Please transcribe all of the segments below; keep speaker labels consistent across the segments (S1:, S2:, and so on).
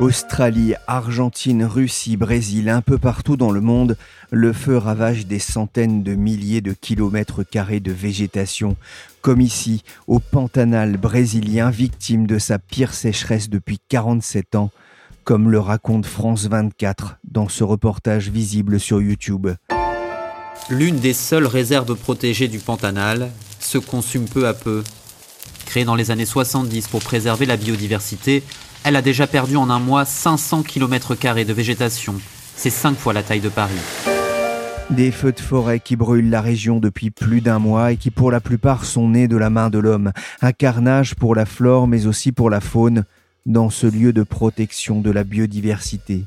S1: Australie, Argentine, Russie, Brésil, un peu partout dans le monde, le feu ravage des centaines de milliers de kilomètres carrés de végétation, comme ici, au Pantanal brésilien, victime de sa pire sécheresse depuis 47 ans, comme le raconte France 24 dans ce reportage visible sur YouTube.
S2: L'une des seules réserves protégées du Pantanal se consume peu à peu. Créée dans les années 70 pour préserver la biodiversité, elle a déjà perdu en un mois 500 km de végétation. C'est cinq fois la taille de Paris.
S1: Des feux de forêt qui brûlent la région depuis plus d'un mois et qui pour la plupart sont nés de la main de l'homme. Un carnage pour la flore mais aussi pour la faune dans ce lieu de protection de la biodiversité.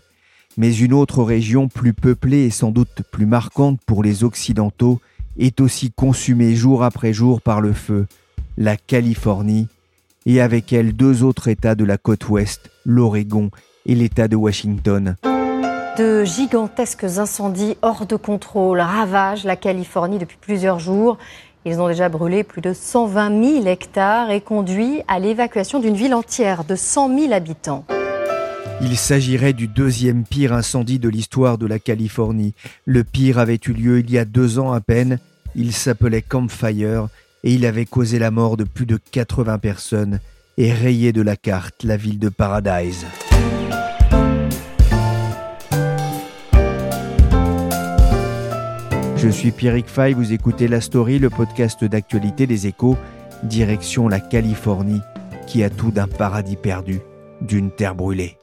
S1: Mais une autre région plus peuplée et sans doute plus marquante pour les Occidentaux est aussi consumée jour après jour par le feu, la Californie, et avec elle deux autres États de la côte ouest, l'Oregon et l'État de Washington.
S3: De gigantesques incendies hors de contrôle ravagent la Californie depuis plusieurs jours. Ils ont déjà brûlé plus de 120 000 hectares et conduit à l'évacuation d'une ville entière de 100 000 habitants.
S1: Il s'agirait du deuxième pire incendie de l'histoire de la Californie. Le pire avait eu lieu il y a deux ans à peine. Il s'appelait Campfire et il avait causé la mort de plus de 80 personnes et rayé de la carte la ville de Paradise. Je suis Pierrick Fay, vous écoutez La Story, le podcast d'actualité des échos, direction la Californie, qui a tout d'un paradis perdu, d'une terre brûlée.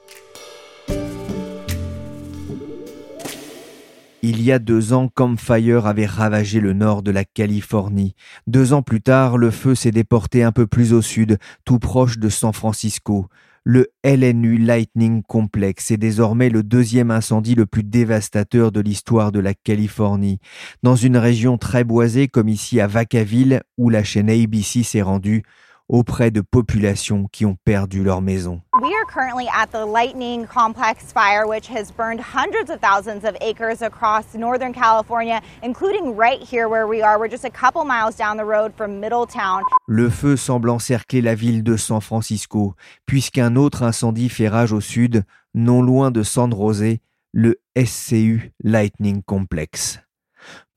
S1: Il y a deux ans, Campfire avait ravagé le nord de la Californie. Deux ans plus tard, le feu s'est déporté un peu plus au sud, tout proche de San Francisco. Le LNU Lightning Complex est désormais le deuxième incendie le plus dévastateur de l'histoire de la Californie. Dans une région très boisée comme ici à Vacaville, où la chaîne ABC s'est rendue, auprès de populations qui ont perdu leur maison.
S4: We are currently at the Lightning Complex fire, which has burned hundreds of thousands of acres across Northern California, including right here where we are. We're just a couple miles down the road from Middletown.
S1: Le feu semble encercler la ville de San Francisco, puisqu'un autre incendie fait rage au sud, non loin de San José, le SCU Lightning Complex.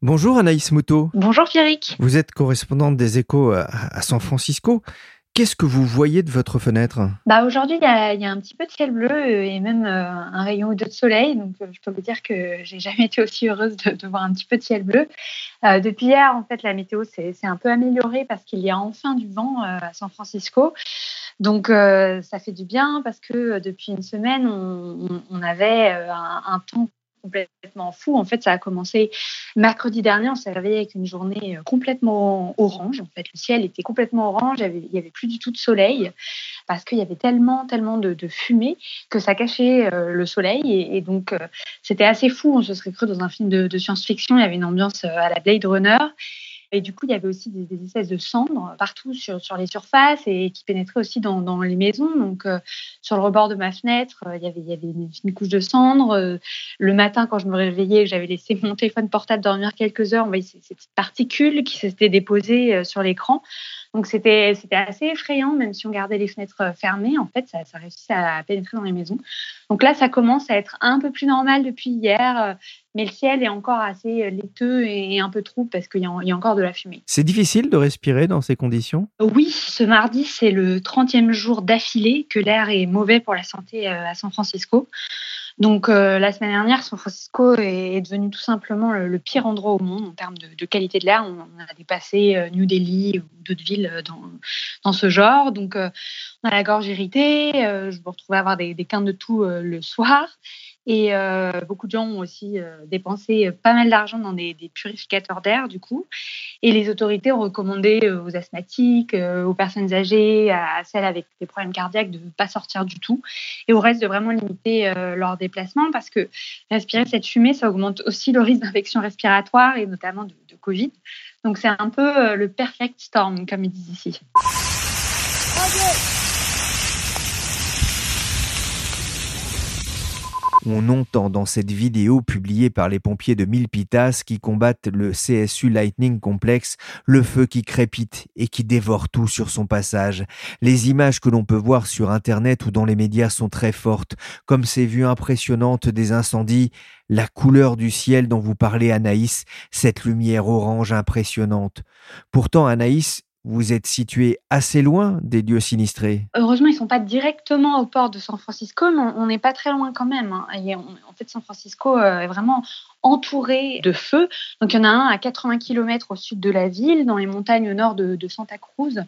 S1: Bonjour Anaïs Moutot.
S5: Bonjour Pierrick.
S1: Vous êtes correspondante des échos à San Francisco. Qu'est-ce que vous voyez de votre fenêtre?
S5: Bah Aujourd'hui, il y, a un petit peu de ciel bleu et même euh, un rayon ou deux de soleil. Donc, euh, je peux vous dire que j'ai jamais été aussi heureuse de, voir un petit peu de ciel bleu. Euh, depuis hier, en fait, la météo s'est un peu améliorée parce qu'il y a enfin du vent à San Francisco. Donc, ça fait du bien parce que depuis une semaine, on, avait un, un temps complètement fou. En fait, ça a commencé mercredi dernier. On s'est réveillé avec une journée euh, complètement orange. En fait, le ciel était complètement orange. Il n'y avait, plus du tout de soleil parce qu'il y avait tellement, tellement de, fumée que ça cachait euh, le soleil. Et, donc, euh, c'était assez fou. On se serait cru dans un film de, de science-fiction. Il y avait une ambiance à la Blade Runner. Et du coup, il y avait aussi des, espèces de cendres partout sur, sur, les surfaces et qui pénétraient aussi dans, dans les maisons. Donc, euh, sur le rebord de ma fenêtre, euh, il y avait, il y avait une, couche de cendres. Euh, le matin, quand je me réveillais, j'avais laissé mon téléphone portable dormir quelques heures, on voyait ces, ces petites particules qui s'étaient déposées sur l'écran. Donc c'était c'était assez effrayant, même si on gardait les fenêtres euh, fermées, en fait, ça, ça réussissait à pénétrer dans les maisons. Donc là, ça commence à être un peu plus normal depuis hier, euh, mais le ciel est encore assez euh, laiteux et un peu trouble parce qu'il y, a encore de la fumée.
S1: C'est difficile de respirer dans ces conditions?
S5: Oui, ce mardi, c'est le 30e jour d'affilée que l'air est mauvais pour la santé à San Francisco. Donc euh, la semaine dernière, San Francisco est, devenu tout simplement le, pire endroit au monde en termes de, qualité de l'air. On, a dépassé euh, New Delhi ou d'autres villes euh, dans, dans, ce genre. Donc on a la gorge irritée, je me retrouvais à avoir des, des quintes de tout le soir. Et euh, beaucoup de gens ont aussi euh, dépensé pas mal d'argent dans des, purificateurs d'air, du coup. Et les autorités ont recommandé aux asthmatiques, aux personnes âgées, à celles avec des problèmes cardiaques de ne pas sortir du tout. Et au reste de vraiment limiter leur déplacement parce que respirer cette fumée, ça augmente aussi le risque d'infection respiratoire et notamment de Covid. Donc c'est un peu le perfect storm, comme ils disent ici.
S1: On entend dans cette vidéo publiée par les pompiers de Milpitas qui combattent le CSU Lightning Complex le feu qui crépite et qui dévore tout sur son passage. Les images que l'on peut voir sur Internet ou dans les médias sont très fortes, comme ces vues impressionnantes des incendies, la couleur du ciel dont vous parlez Anaïs, cette lumière orange impressionnante. Pourtant Anaïs, vous êtes situé assez loin des lieux sinistrés.
S5: Heureusement, ils ne sont pas directement au port de San Francisco, mais on n'est pas très loin quand même. Hein. en fait, San Francisco euh, est vraiment entouré de feux. Donc, il y en a un à 80 km au sud de la ville, dans les montagnes au nord de, Santa Cruz,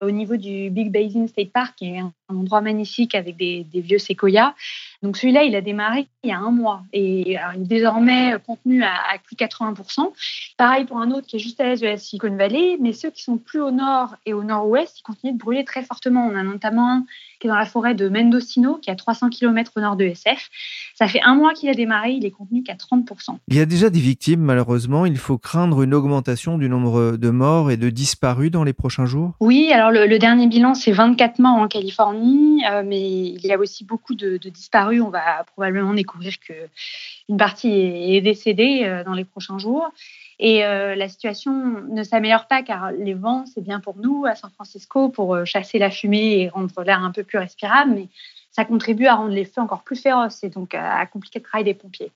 S5: au niveau du Big Basin State Park, qui est un, endroit magnifique avec des, vieux séquoias. Donc celui-là, il a démarré il y a un mois et il est désormais contenu à, plus de 80%. Pareil pour un autre qui est juste à l'est de la Silicon Valley, mais ceux qui sont plus au nord et au nord-ouest, ils continuent de brûler très fortement. On a notamment un qui est dans la forêt de Mendocino, qui est à 300 km au nord de SF. Ça fait un mois qu'il a démarré, il est contenu qu'à 30%.
S1: Il y a déjà des victimes, malheureusement. Il faut craindre une augmentation du nombre de morts et de disparus dans les prochains jours
S5: Oui, alors le, dernier bilan, c'est 24 morts en Californie, euh, mais il y a aussi beaucoup de, de disparus on va probablement découvrir qu'une partie est décédée euh, dans les prochains jours. Et euh, la situation ne s'améliore pas car les vents, c'est bien pour nous à San Francisco pour euh, chasser la fumée et rendre l'air un peu plus respirable, mais ça contribue à rendre les feux encore plus féroces et donc à compliquer le travail des pompiers.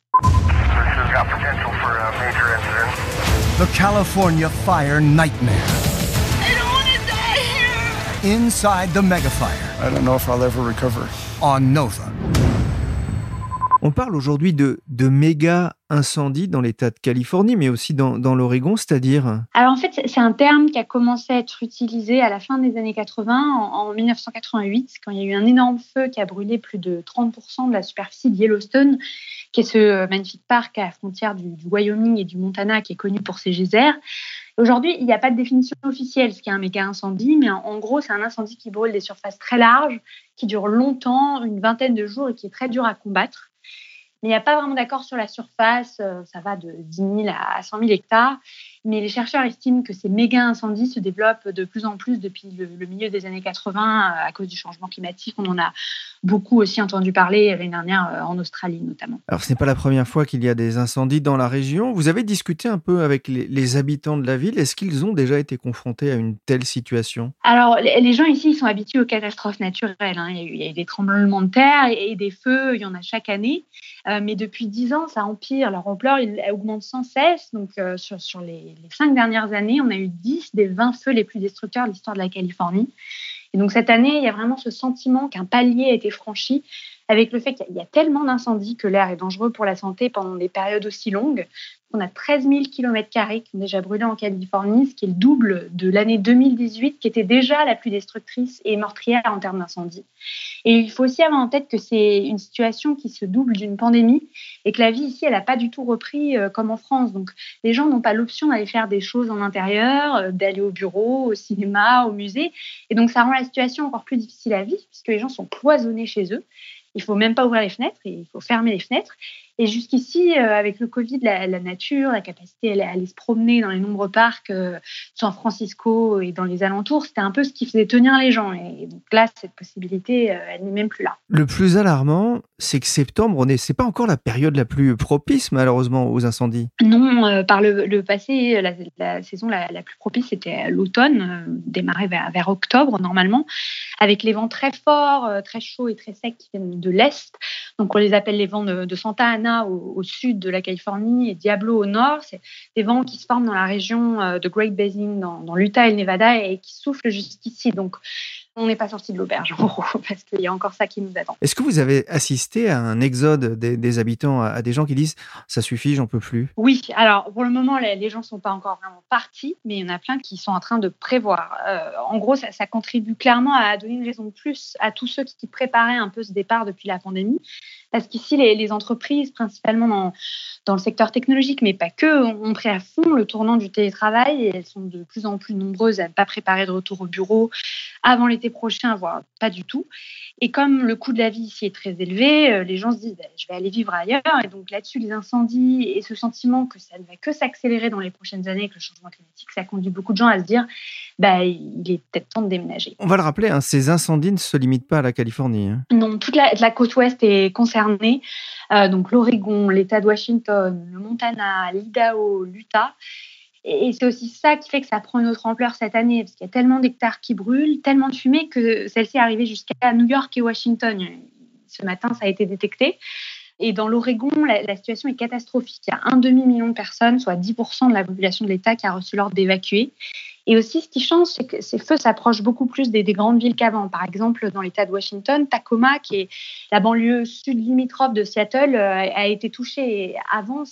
S6: The California Fire Nightmare. I don't want to die here. Inside the megafire. I don't know if I'll ever recover. On Nova.
S1: On parle aujourd'hui de, méga incendies dans l'État de Californie, mais aussi dans, l'Oregon, c'est-à-dire?
S5: Alors en fait, c'est un terme qui a commencé à être utilisé à la fin des années 80, en, 1988, quand il y a eu un énorme feu qui a brûlé plus de 30% de la superficie de Yellowstone, qui est ce euh, magnifique parc à la frontière du, Wyoming et du Montana, qui est connu pour ses geysers. Aujourd'hui, il n'y a pas de définition officielle ce qu'est un méga incendie, mais en gros, c'est un incendie qui brûle des surfaces très larges, qui dure longtemps, une vingtaine de jours et qui est très dur à combattre. Mais il n'y a pas vraiment d'accord sur la surface. Euh, ça va de 10 000 à 100 000 hectares. Mais les chercheurs estiment que ces méga incendies se développent de plus en plus depuis le, milieu des années 80 euh, à cause du changement climatique. On en a beaucoup aussi entendu parler l'année dernière euh, en Australie notamment.
S1: Alors ce n'est pas la première fois qu'il y a des incendies dans la région. Vous avez discuté un peu avec les, habitants de la ville. Est-ce qu'ils ont déjà été confrontés à une telle situation?
S5: Alors les gens ici ils sont habitués aux catastrophes naturelles. Hein. Il, y a eu, des tremblements de terre et, des feux, il y en a chaque année. Euh, mais depuis 10 ans, ça empire. Leur ampleur augmente sans cesse. Donc sur, sur les, les, cinq dernières années, on a eu 10 des 20 feux les plus destructeurs de l'histoire de la Californie. Et donc cette année, il y a vraiment ce sentiment qu'un palier a été franchi avec le fait qu'il y a tellement d'incendies que l'air est dangereux pour la santé pendant des périodes aussi longues. On a 13 000 km qui ont déjà brûlé en Californie, ce qui est le double de l'année 2018, qui était déjà la plus destructrice et meurtrière en termes d'incendie. Et il faut aussi avoir en tête que c'est une situation qui se double d'une pandémie et que la vie ici, elle n'a pas du tout repris euh, comme en France. Donc, les gens n'ont pas l'option d'aller faire des choses en intérieur, euh, d'aller au bureau, au cinéma, au musée. Et donc, ça rend la situation encore plus difficile à vivre puisque les gens sont cloisonnés chez eux. Il faut même pas ouvrir les fenêtres, il faut fermer les fenêtres. Et jusqu'ici, euh, avec le Covid, la, nature, la capacité à aller se promener dans les nombreux parcs, euh, San Francisco et dans les alentours, c'était un peu ce qui faisait tenir les gens. Et donc là, cette possibilité, euh, elle n'est même plus là.
S1: Le plus alarmant, c'est que septembre, ce n'est pas encore la période la plus propice, malheureusement, aux incendies.
S5: Non, par le, passé, la, saison la, plus propice, c'était l'automne, démarré vers, vers, octobre normalement, avec les vents très forts, très chauds et très secs qui viennent de l'est. Donc on les appelle les vents de Santa Ana au, sud de la Californie et Diablo au nord. C'est des vents qui se forment dans la région euh, de Great Basin, dans, l'Utah et le Nevada, et qui soufflent jusqu'ici. Donc, on n'est pas sorti de l'auberge, en gros, parce qu'il y a encore ça qui nous attend.
S1: Est-ce que vous avez assisté à un exode des, habitants, à, des gens qui disent ça suffit, j'en peux plus
S5: Oui, alors pour le moment, les, gens ne sont pas encore vraiment partis, mais il y en a plein qui sont en train de prévoir. Euh, en gros, ça, contribue clairement à donner une raison de plus à tous ceux qui préparaient un peu ce départ depuis la pandémie. Parce qu'ici, les, entreprises, principalement dans, dans, le secteur technologique, mais pas que, ont pris à fond le tournant du télétravail et elles sont de plus en plus nombreuses à ne pas préparer de retour au bureau avant l'été prochain, voire pas du tout. Et comme le coût de la vie ici est très élevé, euh, les gens se disent bah, je vais aller vivre ailleurs. Et donc là-dessus, les incendies et ce sentiment que ça ne va que s'accélérer dans les prochaines années avec le changement climatique, ça conduit beaucoup de gens à se dire bah, il est peut-être temps de déménager.
S1: On va le rappeler, hein, ces incendies ne se limitent pas à la Californie. Hein.
S5: Non, toute la, la, côte ouest est concernée. Euh, donc l'Oregon, l'État de Washington, le Montana, l'Idaho, l'Utah. Et c'est aussi ça qui fait que ça prend une autre ampleur cette année, parce qu'il y a tellement d'hectares qui brûlent, tellement de fumée que celle-ci est arrivée jusqu'à New York et Washington. Ce matin, ça a été détecté. Et dans l'Oregon, la, situation est catastrophique. Il y a un demi-million de personnes, soit 10% de la population de l'État, qui a reçu l'ordre d'évacuer. Et aussi, ce qui change, c'est que ces feux s'approchent beaucoup plus des, grandes villes qu'avant. Par exemple, dans l'État de Washington, Tacoma, qui est la banlieue sud limitrophe de Seattle, euh, a été touchée. Avant,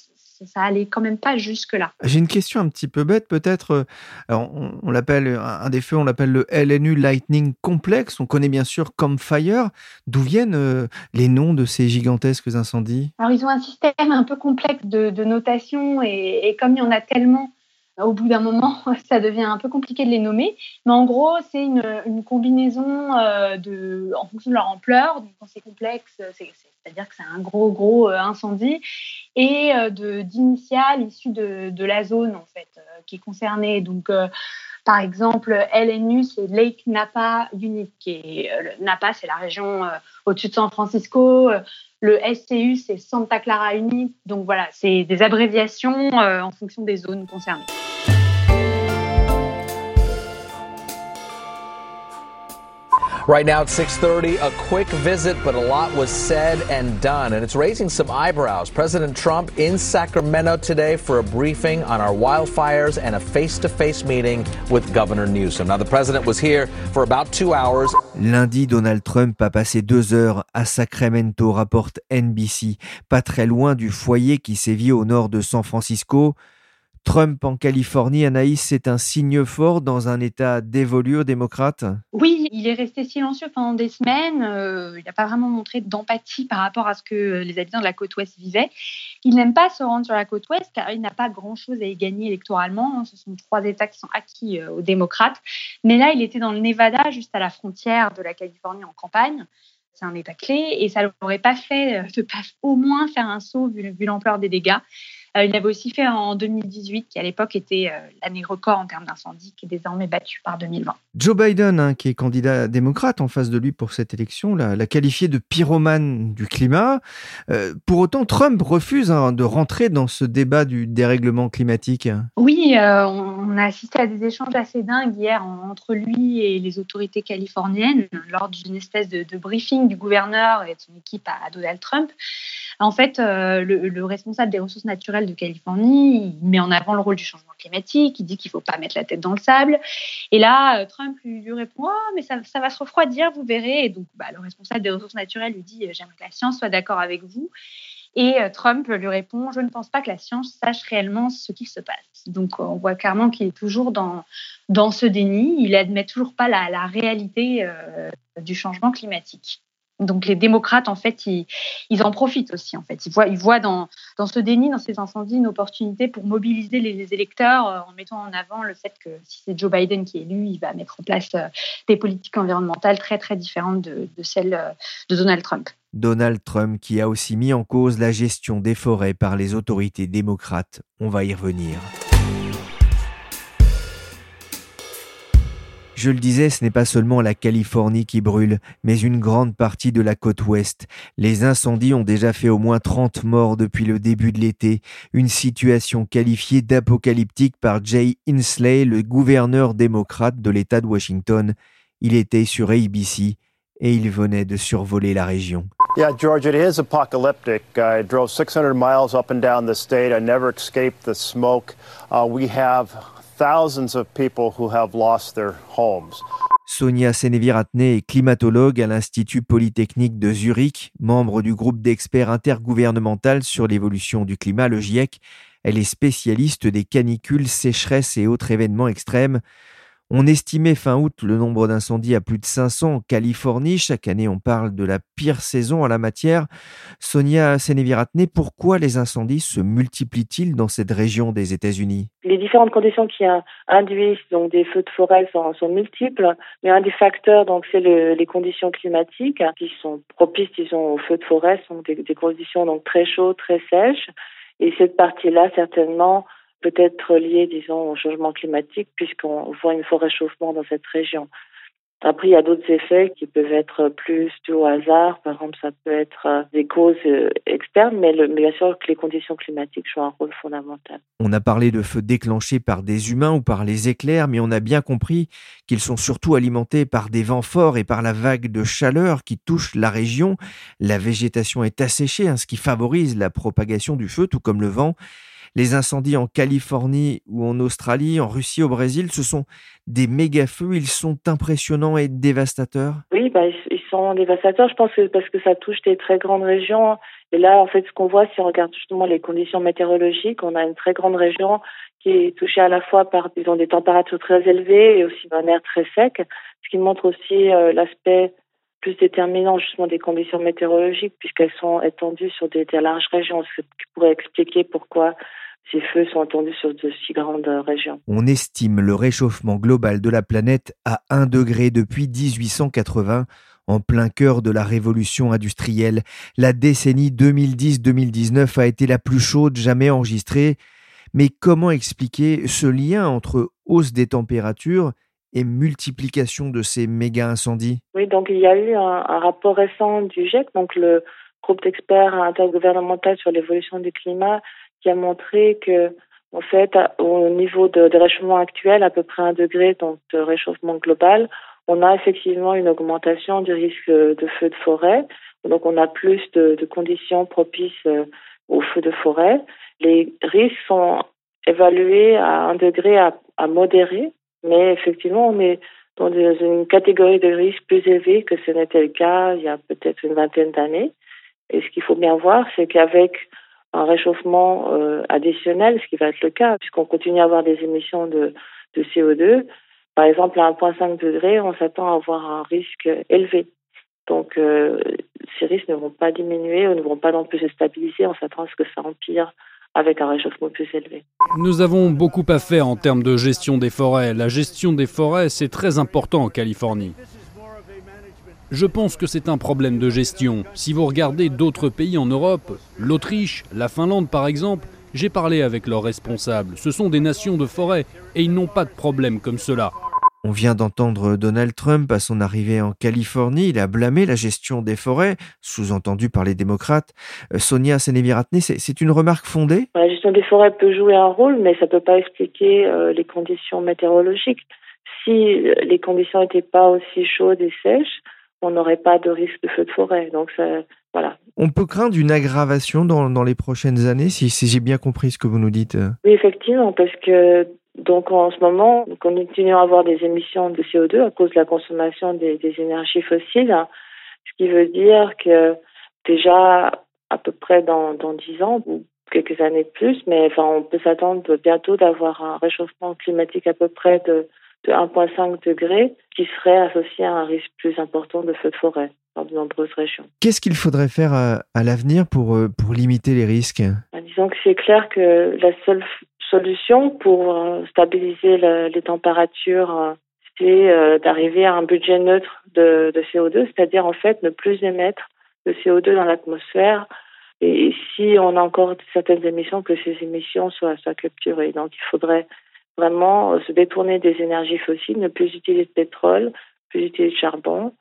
S5: ça allait quand même pas jusque-là.
S1: J'ai une question un petit peu bête, peut-être. On, l'appelle un des feux, on l'appelle le LNU Lightning Complex. On connaît bien sûr Campfire. D'où viennent euh, les noms de ces gigantesques incendies?
S5: Alors, ils ont un système un peu complexe de, notation et, et, comme il y en a tellement, au bout d'un moment, ça devient un peu compliqué de les nommer. Mais en gros, c'est une, combinaison euh, de, en fonction de leur ampleur. Donc, quand c'est complexe, c'est-à-dire que c'est un gros, gros euh, incendie, et euh, d'initiales issues de, de, la zone, en fait, qui est concernée. Donc, par exemple, LNU, c'est Lake Napa Unique. Et, Napa, c'est la région au-dessus de San Francisco. Le SCU, c'est Santa Clara Unique. Donc voilà, c'est des abréviations en fonction des zones concernées.
S7: Right now at 6:30, a quick visit, but a lot was said and done, and it's raising some eyebrows. President Trump in Sacramento today for a briefing on our wildfires and a face-to-face meeting with Governor Newsom. Now, the president was here for about two hours.
S1: Lundi, Donald Trump a passé deux heures à Sacramento, rapporte NBC, pas très loin du foyer qui sévit au nord de San Francisco. Trump en Californie, Anaïs, c'est un signe fort dans un État dévolu aux démocrates
S5: Oui, il est resté silencieux pendant des semaines. Euh, il n'a pas vraiment montré d'empathie par rapport à ce que les habitants de la côte ouest vivaient. Il n'aime pas se rendre sur la côte ouest car il n'a pas grand-chose à y gagner électoralement. Ce sont trois États qui sont acquis euh, aux démocrates. Mais là, il était dans le Nevada, juste à la frontière de la Californie en campagne c'est un état clé et ça l'aurait pas fait de pas au moins faire un saut vu l'ampleur des dégâts. Euh, il l'avait aussi fait en 2018, qui à l'époque était euh, l'année record en termes d'incendie, qui est désormais battu par 2020.
S1: Joe Biden, hein, qui est candidat démocrate en face de lui pour cette élection, l'a qualifié de pyromane du climat. Euh, pour autant, Trump refuse hein, de rentrer dans ce débat du dérèglement climatique.
S5: Oui, on a assisté à des échanges assez dingues hier entre lui et les autorités californiennes lors d'une espèce de, briefing du gouverneur et de son équipe à Donald Trump. En fait, euh, le, responsable des ressources naturelles de Californie, il met en avant le rôle du changement climatique, il dit qu'il ne faut pas mettre la tête dans le sable. Et là, euh, Trump lui, répond oh, mais ça, va se refroidir, vous verrez. Et donc, bah, le responsable des ressources naturelles lui dit J'aimerais que la science soit d'accord avec vous. Et euh, Trump lui répond Je ne pense pas que la science sache réellement ce qui se passe. Donc, on voit clairement qu'il est toujours dans, dans ce déni. Il admet toujours pas la, réalité du changement climatique. Donc les démocrates, en fait, ils, en profitent aussi. En fait, ils voient, ils voient dans, dans ce déni, dans ces incendies, une opportunité pour mobiliser les, électeurs euh, en mettant en avant le fait que si c'est Joe Biden qui est élu, il va mettre en place euh, des politiques environnementales très très différentes de, celles euh, de Donald Trump.
S1: Donald Trump qui a aussi mis en cause la gestion des forêts par les autorités démocrates. On va y revenir. Je le disais, ce n'est pas seulement la Californie qui brûle, mais une grande partie de la côte ouest. Les incendies ont déjà fait au moins 30 morts depuis le début de l'été, une situation qualifiée d'apocalyptique par Jay Inslee, le gouverneur démocrate de l'État de Washington. Il était sur ABC et il venait de survoler la région.
S8: Yeah, George, it is apocalyptic. I drove 600 miles up and down the state. I never escaped the smoke. Uh, we have thousands of people who have lost their homes.
S1: Sonia Seneviratne est climatologue à l'Institut Polytechnique de Zurich, membre du groupe d'experts intergouvernemental sur l'évolution du climat, le GIEC. Elle est spécialiste des canicules, sécheresses et autres événements extrêmes. On estimait fin août le nombre d'incendies à plus de 500 en Californie. Chaque année, on parle de la pire saison en la matière. Sonia Seneviratne, pourquoi les incendies se multiplient-ils dans cette région des États-Unis?
S9: Les différentes conditions qui induisent donc des feux de forêt sont, multiples, mais un des facteurs donc c'est les conditions climatiques qui sont propices, disons, aux feux de forêt, sont des, des conditions donc très chaudes, très sèches. Et cette partie-là, certainement, peut être lié, disons, au changement climatique, puisqu'on voit une fort réchauffement dans cette région. Après, il y a d'autres effets qui peuvent être plus dus au hasard. Par exemple, ça peut être euh, des causes euh, externes, mais, bien sûr que les conditions climatiques jouent un rôle fondamental.
S1: On a parlé de feux déclenchés par des humains ou par les éclairs, mais on a bien compris qu'ils sont surtout alimentés par des vents forts et par la vague de chaleur qui touche la région. La végétation est asséchée, hein, ce qui favorise la propagation du feu, tout comme le vent. Les incendies en Californie ou en Australie, en Russie, au Brésil, ce sont des méga-feux. Ils sont impressionnants et dévastateurs.
S9: Oui, bah, ils sont dévastateurs, je pense, que parce que ça touche des très grandes régions. Et là, en fait, ce qu'on voit, si on regarde justement les conditions météorologiques, on a une très grande région qui est touchée à la fois par des températures très élevées et aussi un air très sec, ce qui montre aussi euh, l'aspect plus déterminant justement des conditions météorologiques puisqu'elles sont étendues sur des, des larges régions, ce qui pourrait expliquer pourquoi ces feux sont entendus sur de si grandes régions.
S1: On estime le réchauffement global de la planète à 1 degré depuis 1880 en plein cœur de la révolution industrielle. La décennie 2010-2019 a été la plus chaude jamais enregistrée. Mais comment expliquer ce lien entre hausse des températures et multiplication de ces méga incendies
S9: Oui, donc il y a eu un, rapport récent du GIEC, donc le groupe d'experts intergouvernemental sur l'évolution du climat, qui a montré que, en fait, au niveau de, réchauffement actuel, à peu près un degré donc de réchauffement global, on a effectivement une augmentation du risque de feu de forêt. Donc, on a plus de, conditions propices euh, aux feux de forêt. Les risques sont évalués à un degré à, modéré, mais effectivement, on est dans une catégorie de risque plus élevée que ce n'était le cas il y a peut-être une vingtaine d'années. Et ce qu'il faut bien voir, c'est qu'avec un réchauffement euh, additionnel, ce qui va être le cas, puisqu'on continue à avoir des émissions de, de CO2. Par exemple, à 1,5 degré, on s'attend à avoir un risque élevé. Donc, euh, ces risques ne vont pas diminuer ou ne vont pas non plus se stabiliser. On s'attend à ce que ça empire avec un réchauffement plus élevé.
S10: Nous avons beaucoup à faire en termes de gestion des forêts. La gestion des forêts, c'est très important en Californie. Je pense que c'est un problème de gestion. Si vous regardez d'autres pays en Europe, l'Autriche, la Finlande par exemple, j'ai parlé avec leurs responsables. Ce sont des nations de forêt et ils n'ont pas de problème comme cela.
S1: On vient d'entendre Donald Trump à son arrivée en Californie. Il a blâmé la gestion des forêts, sous-entendu par les démocrates. Euh, Sonia Seneviratne, c'est une remarque fondée?
S9: La gestion des forêts peut jouer un rôle, mais ça ne peut pas expliquer euh, les conditions météorologiques. Si les conditions n'étaient pas aussi chaudes et sèches, on n'aurait pas de risque de feu de forêt. Donc voilà.
S1: On peut craindre une aggravation dans, dans les prochaines années, si, si j'ai bien compris ce que vous nous dites.
S9: Oui, effectivement, parce que donc en ce moment, on continue à avoir des émissions de CO2 à cause de la consommation des, des énergies fossiles, ce qui veut dire que déjà à peu près dans, dans 10 ans ou quelques années de plus, mais enfin on peut s'attendre bientôt d'avoir un réchauffement climatique à peu près de de 1,5 degré qui serait associé à un risque plus important de feux de forêt dans de nombreuses régions.
S1: Qu'est-ce qu'il faudrait faire à, l'avenir pour, euh, pour limiter les risques?
S9: Ben, Disons que c'est clair que la seule solution pour euh, stabiliser les températures, euh, c'est d'arriver à un budget neutre de, de CO2, c'est-à-dire en fait ne plus émettre de CO2 dans l'atmosphère et si on a encore certaines émissions, que ces émissions soient, capturées. Donc il faudrait vraiment euh, se détourner des énergies fossiles, ne plus utiliser de pétrole, plus utiliser de charbon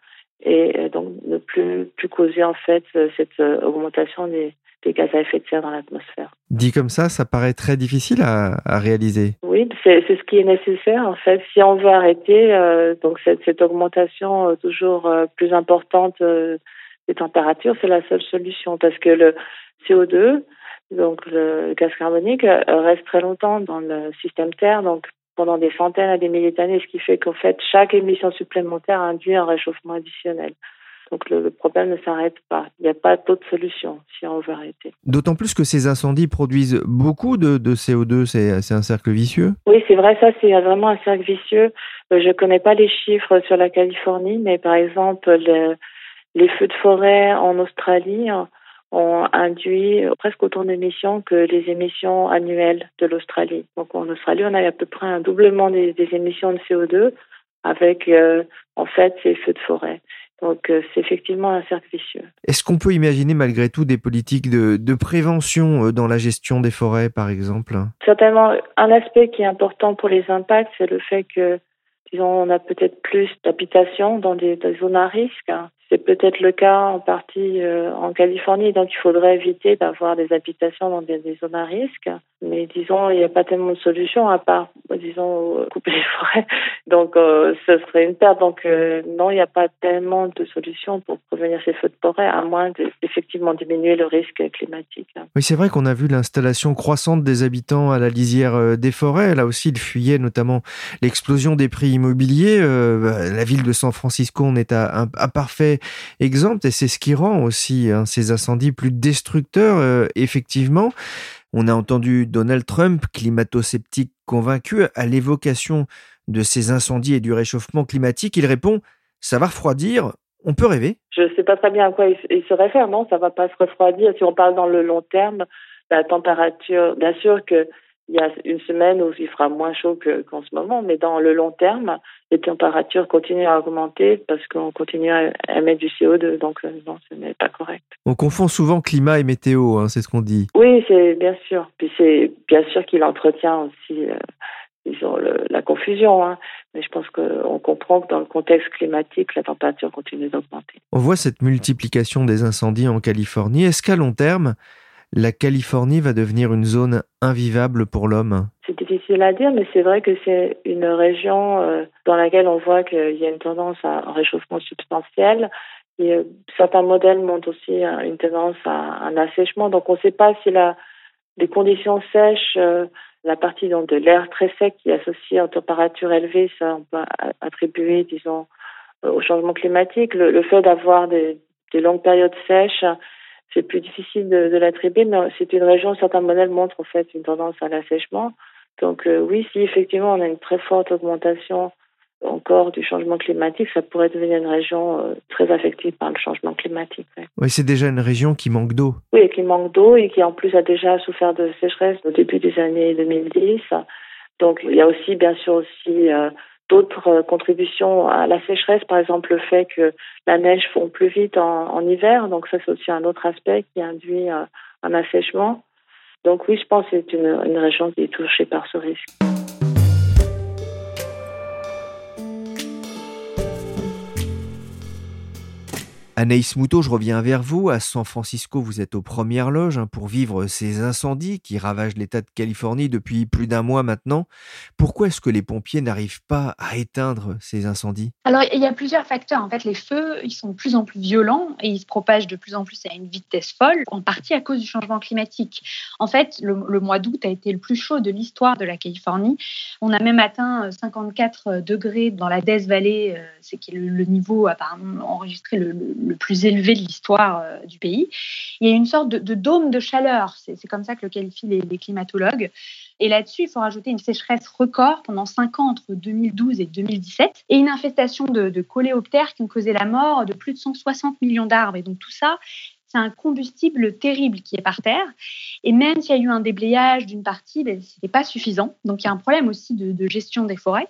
S9: et euh, donc ne plus, plus causer en fait euh, cette augmentation des, des gaz à effet de serre dans l'atmosphère.
S1: Dit comme ça, ça paraît très difficile à, à réaliser.
S9: Oui, c'est ce qui est nécessaire en fait. Si on veut arrêter donc cette, cette augmentation toujours plus importante des températures, c'est la seule solution parce que le CO2 donc le gaz carbonique euh, reste très longtemps dans le système Terre, donc pendant des centaines à des milliers d'années, ce qui fait qu'en fait, chaque émission supplémentaire induit un réchauffement additionnel. Donc le, problème ne s'arrête pas. Il n'y a pas d'autre solution si on veut arrêter.
S1: D'autant plus que ces incendies produisent beaucoup de, CO2, c'est un cercle vicieux.
S9: Oui, c'est vrai, ça c'est vraiment un cercle vicieux. Euh, je ne connais pas les chiffres sur la Californie, mais par exemple, les feux de forêt en Australie ont induit presque autant d'émissions que les émissions annuelles de l'Australie. Donc en Australie, on a à peu près un doublement des, émissions de CO2 avec euh, en fait ces feux de forêt. Donc euh, c'est effectivement un cercle vicieux.
S1: Est-ce qu'on peut imaginer malgré tout des politiques de, de, prévention euh, dans la gestion des forêts, par exemple?
S9: Certainement, un aspect qui est important pour les impacts, c'est le fait que, disons, on a peut-être plus d'habitations dans des, des, zones à risque. C'est peut-être le cas en partie euh, en Californie, donc il faudrait éviter d'avoir des habitations dans des, zones à risque. Mais disons, il n'y a pas tellement de solution à part, disons, couper les forêts. Donc, euh, ce serait une perte. Donc, euh, non, il n'y a pas tellement de solutions pour prévenir ces feux de forêt, à moins d'effectivement diminuer le risque climatique.
S1: Oui, c'est vrai qu'on a vu l'installation croissante des habitants à la lisière des forêts. Là aussi, il fuyait notamment l'explosion des prix immobiliers. Bah, la ville de San Francisco, on est à un parfait exemple et c'est ce qui rend aussi hein, ces incendies plus destructeurs, euh, effectivement. On a entendu Donald Trump, climato-sceptique convaincu, à l'évocation de ces incendies et du réchauffement climatique. Il répond Ça va refroidir, on peut rêver.
S9: Je ne sais pas très bien à quoi il, se réfère, non? Ça va pas se refroidir. Si on parle dans le long terme, la température, bien sûr que il y a une semaine où il fera moins chaud qu'en ce moment, mais dans le long terme, les températures continuent à augmenter parce qu'on continue à émettre du CO2, donc euh, non, ce n'est pas correct.
S1: On confond souvent climat et météo, hein, c'est ce qu'on dit.
S9: Oui, c'est bien sûr. Puis c'est bien sûr qu'il entretient aussi, euh, disons, la confusion. Hein. Mais je pense qu'on comprend que dans le contexte climatique, la température continue d'augmenter.
S1: On voit cette multiplication des incendies en Californie. Est-ce qu'à long terme, la Californie va devenir une zone invivable pour l'homme
S9: C'est difficile à dire, mais c'est vrai que c'est une région euh, dans laquelle on voit qu'il y a une tendance à un réchauffement substantiel. Et euh, certains modèles montrent aussi une tendance à un assèchement. Donc on ne sait pas si la, les conditions sèches, euh, la partie donc, de l'air très sec qui est associée aux températures élevées, ça on peut attribuer, au changement climatique. Le, fait d'avoir des longues périodes sèches c'est plus difficile de, de l'attribuer, mais c'est une région, certains modèles montrent en fait une tendance à l'assèchement. Donc euh, oui, si effectivement on a une très forte augmentation encore du changement climatique, ça pourrait devenir une région euh, très affectée par le changement climatique.
S1: Oui, c'est déjà une région qui manque d'eau.
S9: Oui, qui manque d'eau et qui en plus a déjà souffert de sécheresse au début des années 2010. Donc il y a aussi bien sûr aussi euh, d'autres euh, contributions à la sécheresse, par exemple le fait que la neige fond plus vite en, hiver, donc ça c'est aussi un autre aspect qui induit euh, un assèchement. Donc oui, je pense que c'est une, une région qui est touchée par ce risque.
S1: Anaïs Moutot, je reviens vers vous. À San Francisco, vous êtes aux premières loges hein, pour vivre ces incendies qui ravagent l'État de Californie depuis plus d'un mois maintenant. Pourquoi est-ce que les pompiers n'arrivent pas à éteindre ces incendies?
S5: Alors, il y a plusieurs facteurs. En fait, les feux, ils sont de plus en plus violents et ils se propagent de plus en plus à une vitesse folle, en partie à cause du changement climatique. En fait, le, mois d'août a été le plus chaud de l'histoire de la Californie. On a même atteint 54 euh, degrés dans la Death Valley, euh, c'est qui est le, niveau apparemment enregistré le le plus élevé de l'histoire euh, du pays. Il y a une sorte de, dôme de chaleur, c'est comme ça que le qualifient les, climatologues. Et là-dessus, il faut rajouter une sécheresse record pendant 5 ans entre 2012 et 2017 et une infestation de, de coléoptères qui ont causé la mort de plus de 160 millions d'arbres. Et donc tout ça, c'est un combustible terrible qui est par terre. Et même s'il y a eu un déblayage d'une partie, ben, ce n'était pas suffisant. Donc il y a un problème aussi de, gestion des forêts.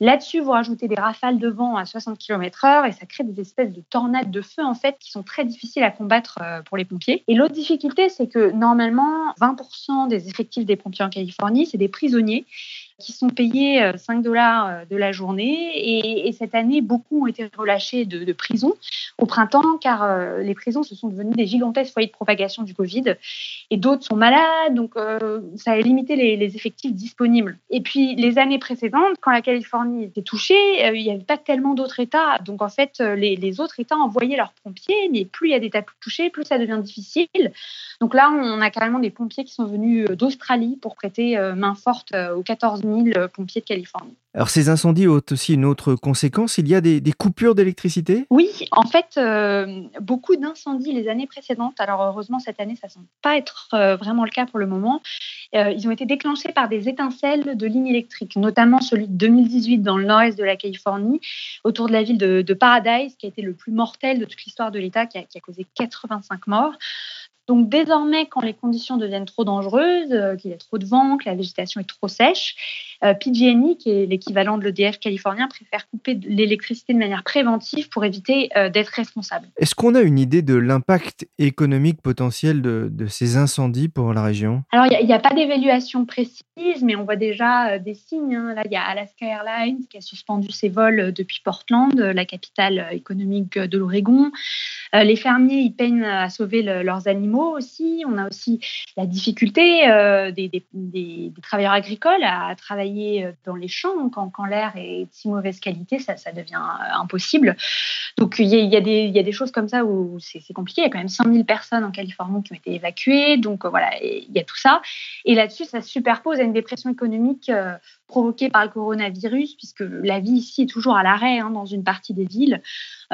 S5: Là-dessus, vous rajoutez des rafales de vent à 60 km/h et ça crée des espèces de tornades de feu en fait qui sont très difficiles à combattre euh, pour les pompiers. Et l'autre difficulté, c'est que normalement, 20% des effectifs des pompiers en Californie, c'est des prisonniers qui sont payés 5 euh, dollars euh, de la journée. Et, cette année, beaucoup ont été relâchés de, prison au printemps, car euh, les prisons se sont devenues des gigantesques foyers de propagation du Covid. Et d'autres sont malades, donc ça a limité les, effectifs disponibles. Et puis, les années précédentes, quand la Californie était touchée, il n'y avait pas tellement d'autres États. Donc, en fait, les, autres États envoyaient leurs pompiers, mais plus il y a d'États touchés, plus ça devient difficile. Donc là, on a carrément des pompiers qui sont venus d'Australie pour prêter main forte aux 14 000 pompiers de Californie.
S1: Alors ces incendies ont aussi une autre conséquence, il y a des, coupures d'électricité?
S5: Oui, en fait, beaucoup d'incendies les années précédentes, alors heureusement cette année ça ne semble pas être vraiment le cas pour le moment, ils ont été déclenchés par des étincelles de lignes électriques, notamment celui de 2018 dans le nord-est de la Californie, autour de la ville de, Paradise, qui a été le plus mortel de toute l'histoire de l'État, qui, qui a causé 85 morts. Donc désormais, quand les conditions deviennent trop dangereuses, euh, qu'il y a trop de vent, que la végétation est trop sèche, euh, PG&E, qui est l'équivalent de l'EDF californien, préfère couper l'électricité de manière préventive pour éviter euh, d'être responsable.
S1: Est-ce qu'on a une idée de l'impact économique potentiel de, ces incendies pour la région?
S5: Alors, il n'y a, pas d'évaluation précise, mais on voit déjà des signes. Hein. Là, il y a Alaska Airlines qui a suspendu ses vols depuis Portland, la capitale économique de l'Oregon. les fermiers, ils peinent à sauver leurs animaux aussi. On a aussi la difficulté euh, des, travailleurs agricoles à travailler euh, dans les champs quand, l'air est de si mauvaise qualité, ça, devient euh, impossible. Donc il y, a, des, choses comme ça où c'est compliqué. Il y a quand même 100 000 personnes en Californie qui ont été évacuées. Donc voilà, il y a tout ça. Et là-dessus, ça se superpose à une dépression économique provoquée par le coronavirus, puisque la vie ici est toujours à l'arrêt hein, dans une partie des villes.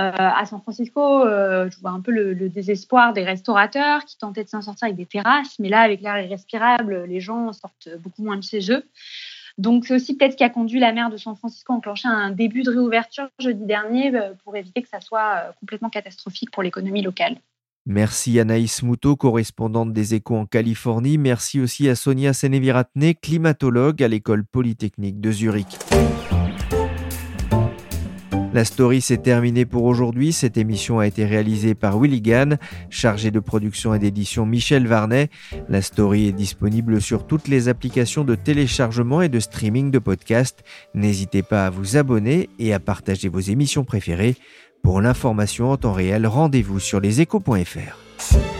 S5: À San Francisco, je vois un peu le, désespoir des restaurateurs qui tentaient de s'en sortir avec des terrasses, mais là, avec l'air irrespirable, les gens sortent beaucoup moins de chez eux. Donc, c'est aussi peut-être ce qui a conduit la maire de San Francisco à enclencher un début de réouverture jeudi dernier euh, pour éviter que ça soit euh, complètement catastrophique pour l'économie locale.
S1: Merci Anaïs Moutot, correspondante des Échos en Californie. Merci aussi à Sonia Seneviratne, climatologue à l'école polytechnique de Zurich. La story s'est terminée pour aujourd'hui. Cette émission a été réalisée par Willy Gann, chargé de production et d'édition Michel Varnet. La story est disponible sur toutes les applications de téléchargement et de streaming de podcasts. N'hésitez pas à vous abonner et à partager vos émissions préférées. Pour l'information en temps réel, rendez-vous sur leséchos.fr.